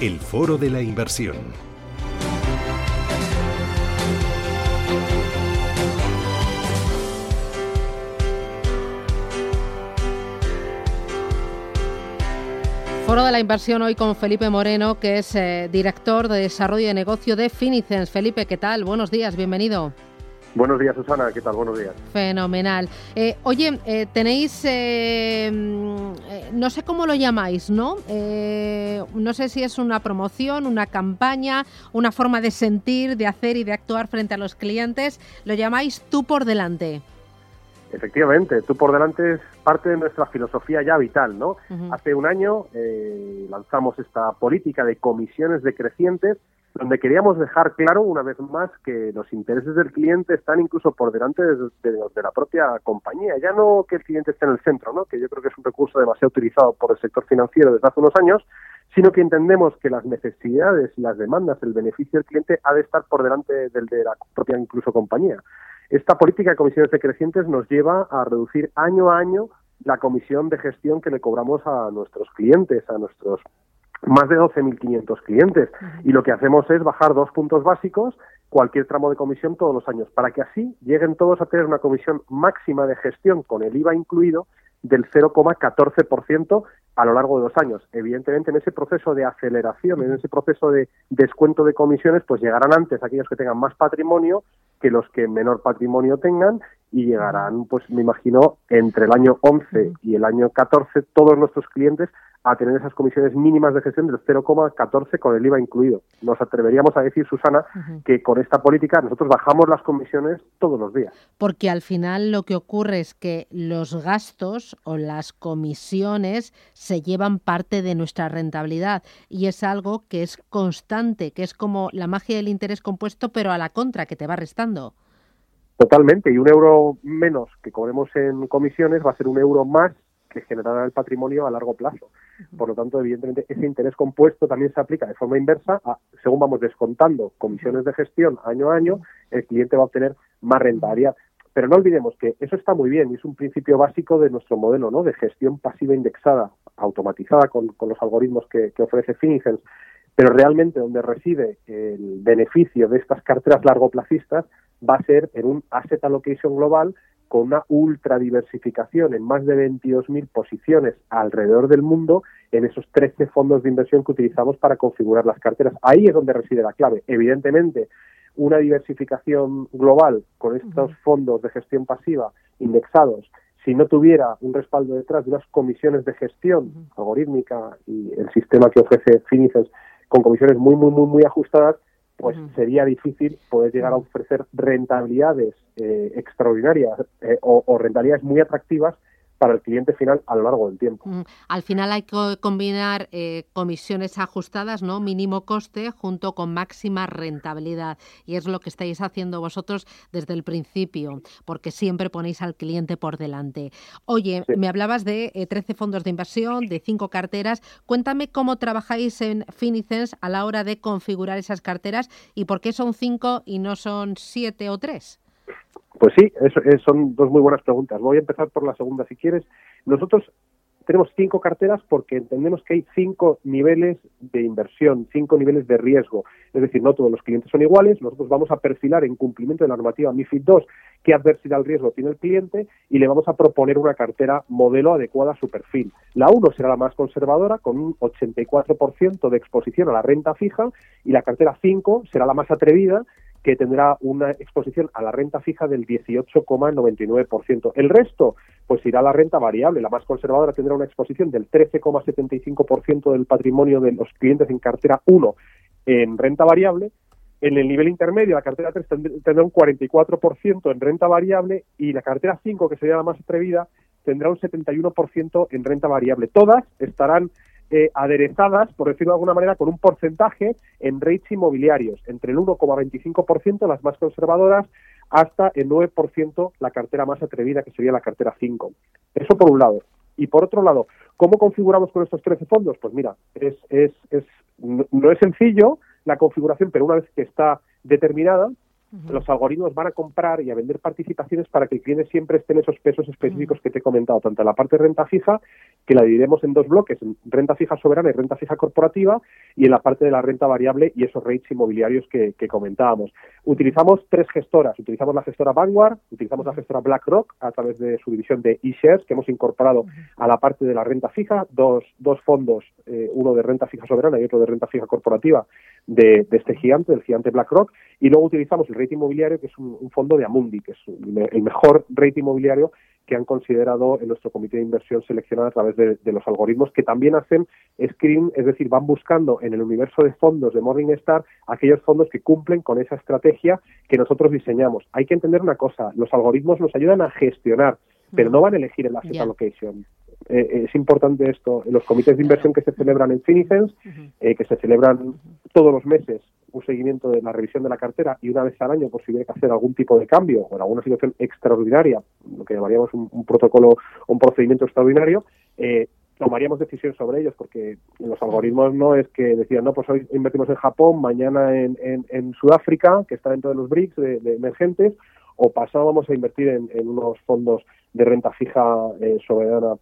El Foro de la Inversión. Foro de la Inversión hoy con Felipe Moreno, que es eh, director de desarrollo de negocio de Finicens. Felipe, ¿qué tal? Buenos días, bienvenido. Buenos días, Susana. ¿Qué tal? Buenos días. Fenomenal. Eh, oye, eh, tenéis, eh, mm, no sé cómo lo llamáis, ¿no? no sé si es una promoción, una campaña, una forma de sentir, de hacer y de actuar frente a los clientes. Lo llamáis tú por delante. Efectivamente, tú por delante es parte de nuestra filosofía ya vital, ¿no? Hace un año lanzamos esta política de comisiones decrecientes donde queríamos dejar claro una vez más que los intereses del cliente están incluso por delante de, de, la propia compañía. Ya no que el cliente esté en el centro, ¿no? que yo creo que es un recurso demasiado utilizado por el sector financiero desde hace unos años, sino que entendemos que las necesidades, las demandas, el beneficio del cliente ha de estar por delante del de la propia incluso compañía. Esta política de comisiones decrecientes nos lleva a reducir año a año la comisión de gestión que le cobramos a nuestros clientes, a nuestros más de 12.500 clientes. Y lo que hacemos es bajar dos puntos básicos cualquier tramo de comisión todos los años para que así lleguen todos a tener una comisión máxima de gestión con el IVA incluido del 0,14% a lo largo de dos años. Evidentemente, en ese proceso de aceleración, en ese proceso de descuento de comisiones, pues llegarán antes aquellos que tengan más patrimonio que los que menor patrimonio tengan y llegarán, pues me imagino, entre el año 11 y el año 14 todos nuestros clientes a tener esas comisiones mínimas de gestión del 0,14 con el IVA incluido. Nos atreveríamos a decir, Susana, que con esta política nosotros bajamos las comisiones todos los días. Porque al final lo que ocurre es que los gastos o las comisiones se llevan parte de nuestra rentabilidad y es algo que es constante, que es como la magia del interés compuesto, pero a la contra, que te va restando. Totalmente, y un euro menos que cobremos en comisiones va a ser un euro más que generará el patrimonio a largo plazo. Por lo tanto, evidentemente, ese interés compuesto también se aplica de forma inversa. según vamos descontando comisiones de gestión año a año, el cliente va a obtener más rentabilidad. Pero no olvidemos que eso está muy bien y es un principio básico de nuestro modelo ¿no? de gestión pasiva indexada, automatizada con, los algoritmos que, ofrece Finicens. Pero realmente donde reside el beneficio de estas carteras largoplacistas va a ser en un asset allocation global con una ultra diversificación en más de 22.000 posiciones alrededor del mundo en esos 13 fondos de inversión que utilizamos para configurar las carteras. Ahí es donde reside la clave. Evidentemente, una diversificación global con estos fondos de gestión pasiva indexados, si no tuviera un respaldo detrás de unas comisiones de gestión algorítmica y el sistema que ofrece Finicens con comisiones muy, muy, muy, muy ajustadas, pues sería difícil poder llegar a ofrecer rentabilidades eh, extraordinarias eh, o, rentabilidades muy atractivas para el cliente final a lo largo del tiempo. Al final hay que combinar eh, comisiones ajustadas, ¿no? Mínimo coste junto con máxima rentabilidad. Y es lo que estáis haciendo vosotros desde el principio, porque siempre ponéis al cliente por delante. Oye, me hablabas de 13 eh, fondos de inversión, de 5 carteras. Cuéntame cómo trabajáis en Finicens a la hora de configurar esas carteras y por qué son 5 y no son 7 o 3. Pues sí, eso, son dos muy buenas preguntas. Voy a empezar por la segunda, si quieres. Nosotros tenemos cinco carteras porque entendemos que hay cinco niveles de inversión, cinco niveles de riesgo. Es decir, no todos los clientes son iguales. Nosotros vamos a perfilar en cumplimiento de la normativa MIFID II qué adversidad al riesgo tiene el cliente y le vamos a proponer una cartera modelo adecuada a su perfil. La 1 será la más conservadora con un 84% de exposición a la renta fija y la cartera 5 será la más atrevida que tendrá una exposición a la renta fija del 18,99%. El resto, pues irá a la renta variable. La más conservadora tendrá una exposición del 13,75% del patrimonio de los clientes en cartera 1 en renta variable En el nivel intermedio, la cartera 3 tendrá un 44% en renta variable y la cartera 5, que sería la más atrevida, tendrá un 71% en renta variable. Todas estarán eh, aderezadas, por decirlo de alguna manera, con un porcentaje en rates inmobiliarios, entre el 1,25% las más conservadoras hasta el 9% la cartera más atrevida, que sería la cartera 5. Eso por un lado. Y por otro lado, ¿cómo configuramos con estos 13 fondos? Pues mira, es, es, es, no es sencillo la configuración, pero una vez que está determinada, los algoritmos van a comprar y a vender participaciones para que el cliente siempre esté en esos pesos específicos que te he comentado, tanto en la parte de renta fija, que la dividimos en dos bloques, en renta fija soberana y renta fija corporativa, y en la parte de la renta variable y esos rates inmobiliarios que, comentábamos. Utilizamos tres gestoras, utilizamos la gestora Vanguard, utilizamos la gestora BlackRock a través de su división de eShares, que hemos incorporado a la parte de la renta fija, dos, dos fondos, eh, uno de renta fija soberana y otro de renta fija corporativa de, de este gigante, del gigante BlackRock, y luego utilizamos el rating inmobiliario, que es un, fondo de Amundi, que es el mejor rating inmobiliario que han considerado en nuestro comité de inversión seleccionado a través de, los algoritmos que también hacen screen, es decir, van buscando en el universo de fondos de Morningstar aquellos fondos que cumplen con esa estrategia que nosotros diseñamos. Hay que entender una cosa, los algoritmos nos ayudan a gestionar, pero no van a elegir el asset allocation. Eh, es importante esto. Los comités de inversión que se celebran en Finicens, eh, que se celebran todos los meses, un seguimiento de la revisión de la cartera y una vez al año, por si hubiera que hacer algún tipo de cambio o en alguna situación extraordinaria, lo que llamaríamos un, protocolo un procedimiento extraordinario, eh, tomaríamos decisiones sobre ellos, porque los algoritmos no es que decían, no, pues hoy invertimos en Japón, mañana en, en, Sudáfrica, que está dentro de los BRICS de, emergentes, o pasado vamos a invertir en, unos fondos de renta fija eh, soberana.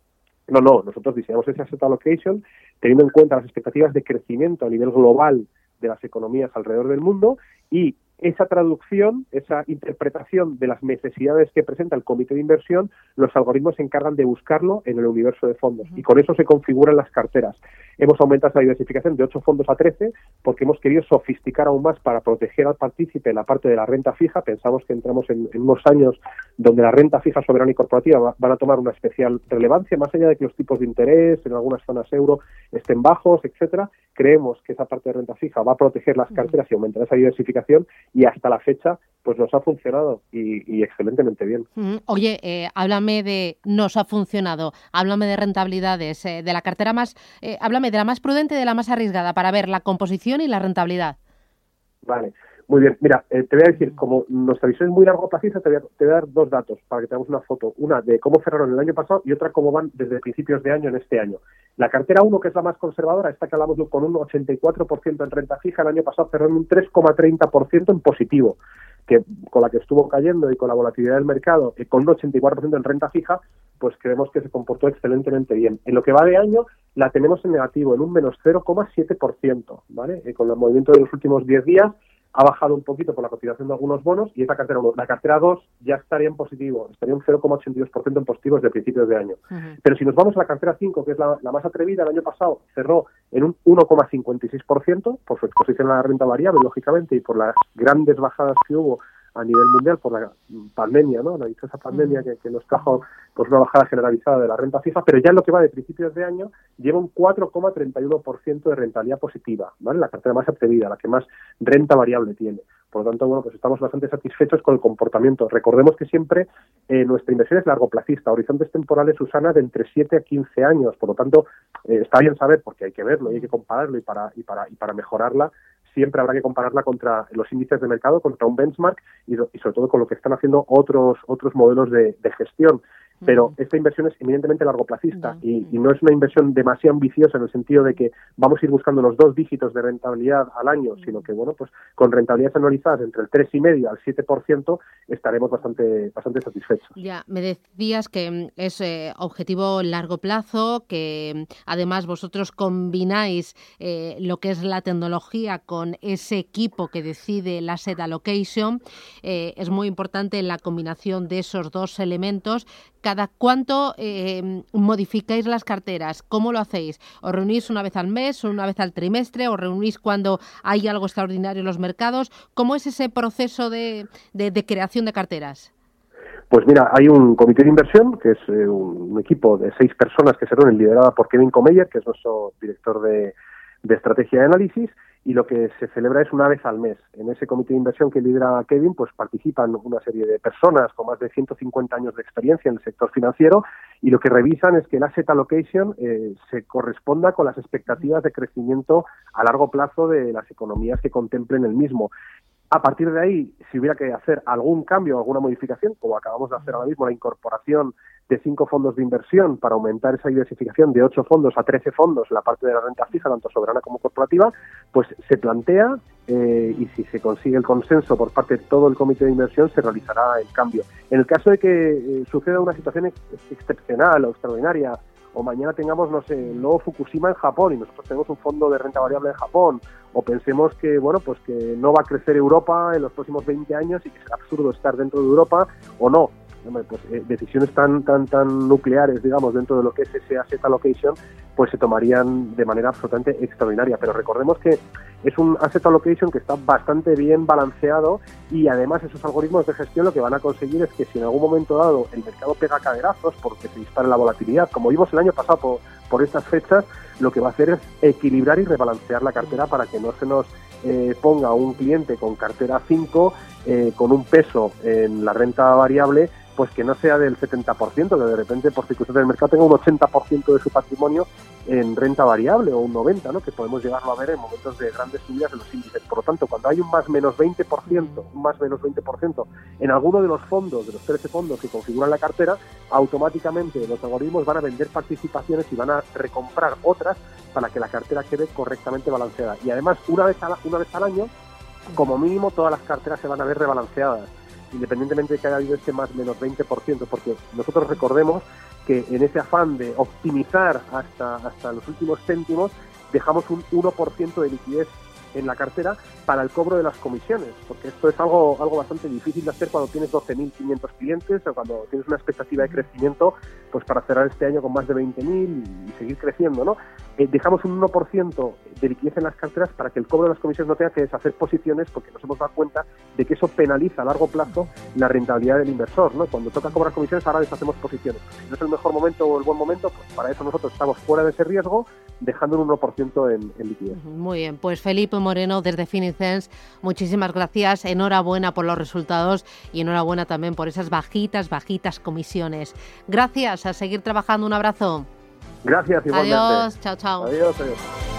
No, no, nosotros diseñamos ese asset allocation teniendo en cuenta las expectativas de crecimiento a nivel global de las economías alrededor del mundo y esa traducción, esa interpretación de las necesidades que presenta el comité de inversión, los algoritmos se encargan de buscarlo en el universo de fondos y con eso se configuran las carteras. Hemos aumentado esa diversificación de 8 fondos a 13 porque hemos querido sofisticar aún más para proteger al partícipe en la parte de la renta fija. Pensamos que entramos en, unos años donde la renta fija soberana y corporativa van a tomar una especial relevancia, más allá de que los tipos de interés en algunas zonas euro estén bajos, etcétera. Creemos que esa parte de renta fija va a proteger las carteras y aumentar esa diversificación y hasta la fecha pues nos ha funcionado y, excelentemente bien. Oye, eh, háblame de nos ha funcionado, háblame de rentabilidades, eh, de la cartera más, eh, háblame de la más prudente y de la más arriesgada para ver la composición y la rentabilidad. Vale, muy bien. Mira, te voy a decir, como nuestra visión es muy largo plazo, te voy, a, te voy a dar dos datos para que tengamos una foto. Una de cómo cerraron el año pasado y otra cómo van desde principios de año en este año. La cartera 1, que es la más conservadora, esta que hablamos con un 84% en renta fija, el año pasado cerró en un 3,30% en positivo, que con la que estuvo cayendo y con la volatilidad del mercado, y con un 84% en renta fija, pues creemos que se comportó excelentemente bien. En lo que va de año, la tenemos en negativo, en un menos 0,7%, ¿vale? Y con el movimiento de los últimos 10 días, ha bajado un poquito por la cotización de algunos bonos y esa cartera la cartera 2 ya estaría en positivo, estaría un 0,82% en positivo desde principios de año. Pero si nos vamos a la cartera 5, que es la, más atrevida, el año pasado cerró en un 1,56% por su exposición a la renta variable, lógicamente, y por las grandes bajadas que hubo a nivel mundial por la pandemia, ¿no? La dichosa pandemia que, que, nos trajo pues una bajada generalizada de la renta fija, pero ya en lo que va de principios de año lleva un 4,31% de rentabilidad positiva, ¿vale? La cartera más atrevida, la que más renta variable tiene. Por lo tanto, bueno, pues estamos bastante satisfechos con el comportamiento. Recordemos que siempre eh, nuestra inversión es largoplacista, horizontes temporales, Susana, de entre 7 a 15 años. Por lo tanto, eh, está bien saber, porque hay que verlo y hay que compararlo y para, y para, y para mejorarla, siempre habrá que compararla contra los índices de mercado, contra un benchmark y, sobre todo con lo que están haciendo otros, otros modelos de, gestión. Pero esta inversión es eminentemente largoplacista y, y, no es una inversión demasiado ambiciosa en el sentido de que vamos a ir buscando los dos dígitos de rentabilidad al año, sino que, bueno, pues con rentabilidades anualizadas entre el 3,5 al 7% estaremos bastante, bastante satisfechos. Ya, me decías que mm, es eh, objetivo largo plazo, que mm, además vosotros combináis eh, lo que es la tecnología con ese equipo que decide el asset allocation. Eh, es muy importante la combinación de esos dos elementos. ¿Cada cuánto eh, modificáis las carteras? ¿Cómo lo hacéis? ¿Os reunís una vez al mes, una vez al trimestre? ¿Os reunís cuando hay algo extraordinario en los mercados? ¿Cómo es ese proceso de, creación de carteras? Pues mira, hay un comité de inversión, que es eh, un equipo de seis personas que se reúnen liderada por Kevin Comeyer, que es nuestro director de, de estrategia de análisis, y lo que se celebra es una vez al mes. En ese comité de inversión que lidera Kevin, pues participan una serie de personas con más de 150 años de experiencia en el sector financiero y lo que revisan es que el asset allocation eh, se corresponda con las expectativas de crecimiento a largo plazo de las economías que contemplen el mismo. A partir de ahí, si hubiera que hacer algún cambio, alguna modificación, como acabamos de hacer ahora mismo, la incorporación de cinco fondos de inversión para aumentar esa diversificación de ocho fondos a trece fondos la parte de la renta fija, tanto soberana como corporativa, pues se plantea eh, y si se consigue el consenso por parte de todo el comité de inversión, se realizará el cambio. En el caso de que eh, suceda una situación excepcional o extraordinaria, o mañana tengamos, no sé, el nuevo Fukushima en Japón y nosotros tenemos un fondo de renta variable en Japón, o pensemos que, bueno, pues que no va a crecer Europa en los próximos 20 años y que será absurdo estar dentro de Europa, o no, pues, eh, decisiones tan, tan, tan nucleares, digamos, dentro de lo que es ese asset allocation, pues se tomarían de manera absolutamente extraordinaria. Pero recordemos que es un asset allocation que está bastante bien balanceado y además esos algoritmos de gestión lo que van a conseguir es que si en algún momento dado el mercado pega caderazos porque se dispara la volatilidad, como vimos el año pasado por, por estas fechas, lo que va a hacer es equilibrar y rebalancear la cartera para que no se nos eh, ponga un cliente con cartera 5 eh, con un peso en la renta variable pues que no sea del 70%, que de repente por circunstancias del mercado tenga un 80% de su patrimonio en renta variable o un 90%, ¿no? que podemos llegarlo a ver en momentos de grandes subidas de los índices. Por lo tanto, cuando hay un más menos 20%, un más menos 20% en alguno de los fondos, de los 13 fondos que configuran la cartera, automáticamente los algoritmos van a vender participaciones y van a recomprar otras para que la cartera quede correctamente balanceada. Y además, una vez, una vez al año, como mínimo, todas las carteras se van a ver rebalanceadas independientemente de que haya habido este más menos 20%, porque nosotros recordemos que en ese afán de optimizar hasta, hasta los últimos céntimos, dejamos un 1% de liquidez en la cartera para el cobro de las comisiones, porque esto es algo, algo bastante difícil de hacer cuando tienes 12.500 clientes o cuando tienes una expectativa de crecimiento, pues para cerrar este año con más de 20.000 y seguir creciendo, ¿no? Eh, dejamos un 1% de liquidez en las carteras para que el cobro de las comisiones no tenga que deshacer posiciones, porque nos hemos dado cuenta de que eso penaliza a largo plazo la rentabilidad del inversor, ¿no? Cuando toca cobrar comisiones, ahora deshacemos posiciones. Si no es el mejor momento o el buen momento, pues para eso nosotros estamos fuera de ese riesgo, dejando un 1% en, en liquidez. Muy bien, pues Felipe Moreno desde Finicens, muchísimas gracias, enhorabuena por los resultados y enhorabuena también por esas bajitas, bajitas comisiones. Gracias, a seguir trabajando, un abrazo. Gracias, igualmente. Adiós, chao, chao. Adiós, adiós.